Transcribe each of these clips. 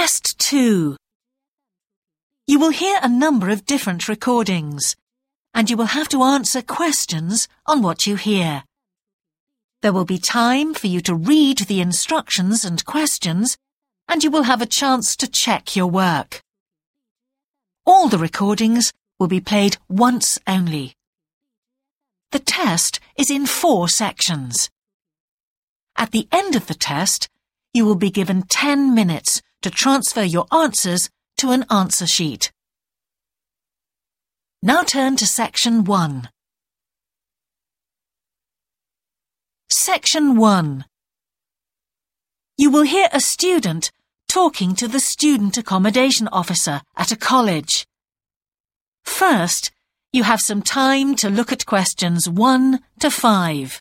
Test 2. You will hear a number of different recordings, and you will have to answer questions on what you hear. There will be time for you to read the instructions and questions, and you will have a chance to check your work. All the recordings will be played once only. The test is in four sections. At the end of the test, you will be given 10 minutes to transfer your answers to an answer sheet. Now turn to section 1. Section 1. You will hear a student talking to the student accommodation officer at a college. First, you have some time to look at questions 1 to 5.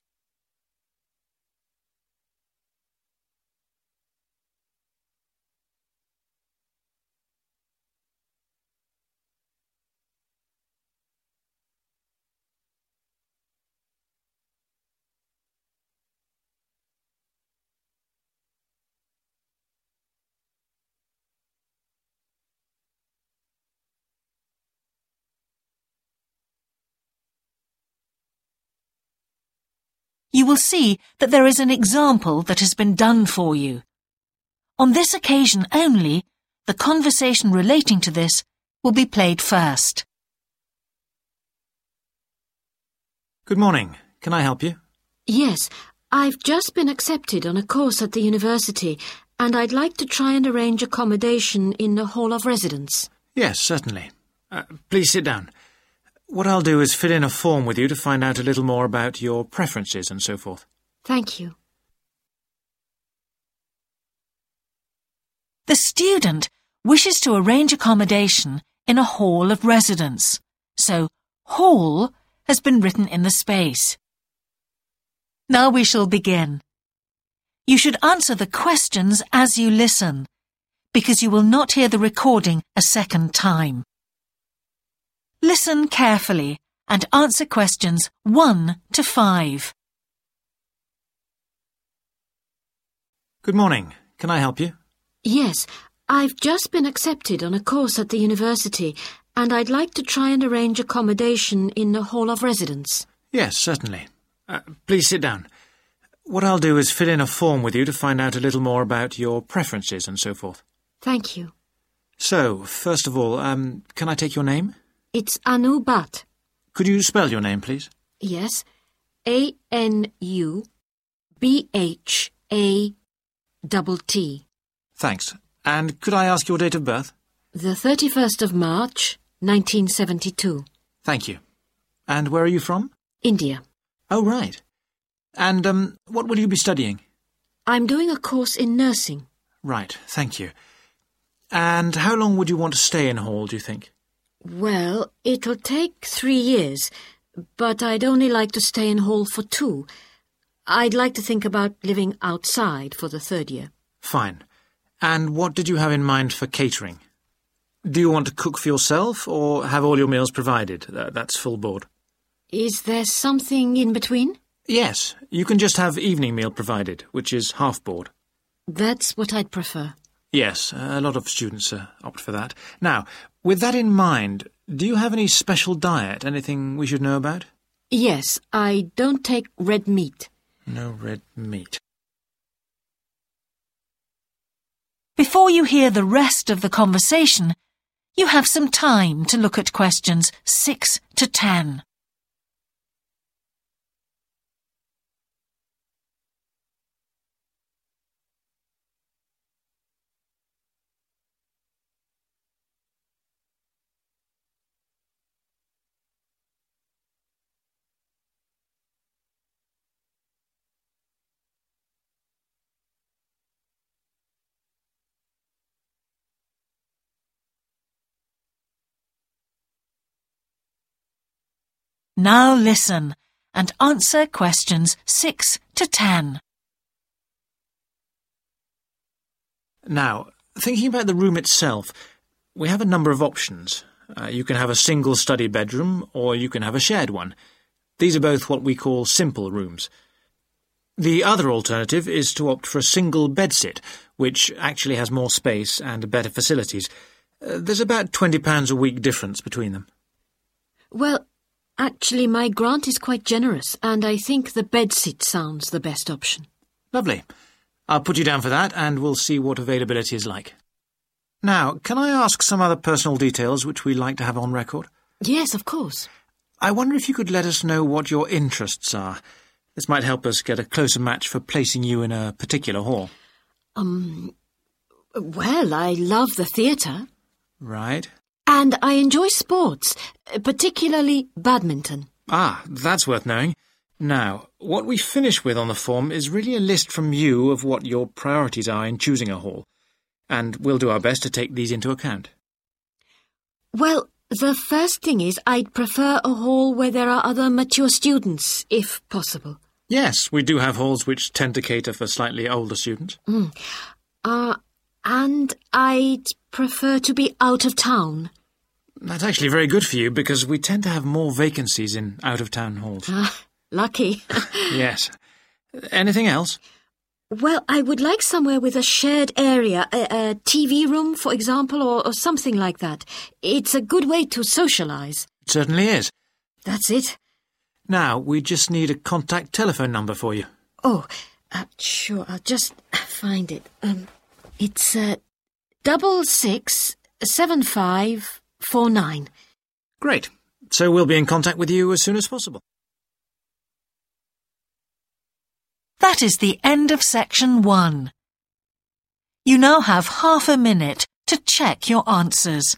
You will see that there is an example that has been done for you. On this occasion only, the conversation relating to this will be played first. Good morning. Can I help you? Yes, I've just been accepted on a course at the university and I'd like to try and arrange accommodation in the hall of residence. Yes, certainly. Uh, please sit down. What I'll do is fill in a form with you to find out a little more about your preferences and so forth. Thank you. The student wishes to arrange accommodation in a hall of residence, so hall has been written in the space. Now we shall begin. You should answer the questions as you listen, because you will not hear the recording a second time. Listen carefully and answer questions 1 to 5. Good morning. Can I help you? Yes, I've just been accepted on a course at the university and I'd like to try and arrange accommodation in the hall of residence. Yes, certainly. Uh, please sit down. What I'll do is fill in a form with you to find out a little more about your preferences and so forth. Thank you. So, first of all, um, can I take your name? It's Anu Bhatt. Could you spell your name, please? Yes. A N U B H A double T. Thanks. And could I ask your date of birth? The 31st of March, 1972. Thank you. And where are you from? India. Oh, right. And um, what will you be studying? I'm doing a course in nursing. Right, thank you. And how long would you want to stay in Hall, do you think? Well, it'll take three years, but I'd only like to stay in Hall for two. I'd like to think about living outside for the third year. Fine. And what did you have in mind for catering? Do you want to cook for yourself or have all your meals provided? That's full board. Is there something in between? Yes, you can just have evening meal provided, which is half board. That's what I'd prefer. Yes, a lot of students uh, opt for that. Now, with that in mind, do you have any special diet, anything we should know about? Yes, I don't take red meat. No red meat. Before you hear the rest of the conversation, you have some time to look at questions 6 to 10. Now listen and answer questions 6 to 10. Now, thinking about the room itself, we have a number of options. Uh, you can have a single study bedroom or you can have a shared one. These are both what we call simple rooms. The other alternative is to opt for a single bedsit, which actually has more space and better facilities. Uh, there's about £20 a week difference between them. Well, actually, my grant is quite generous, and I think the bedsit sounds the best option. Lovely. I'll put you down for that, and we'll see what availability is like. Now, can I ask some other personal details which we like to have on record? Yes, of course. I wonder if you could let us know what your interests are. This might help us get a closer match for placing you in a particular hall. Um, well, I love the theatre. Right. And I enjoy sports, particularly badminton. Ah, that's worth knowing. Now, what we finish with on the form is really a list from you of what your priorities are in choosing a hall, and we'll do our best to take these into account. Well, the first thing is I'd prefer a hall where there are other mature students, if possible. Yes, we do have halls which tend to cater for slightly older students. Mm. Uh, and I'd prefer to be out of town. That's actually very good for you because we tend to have more vacancies in out of town halls. Ah, lucky. yes. Anything else? Well, I would like somewhere with a shared area, a, a TV room, for example, or, or something like that. It's a good way to socialise. It certainly is. That's it. Now, we just need a contact telephone number for you. Oh, uh, sure. I'll just find it. Um, it's uh, double six seven five four nine. Great. So we'll be in contact with you as soon as possible. That is the end of section one. You now have half a minute to check your answers.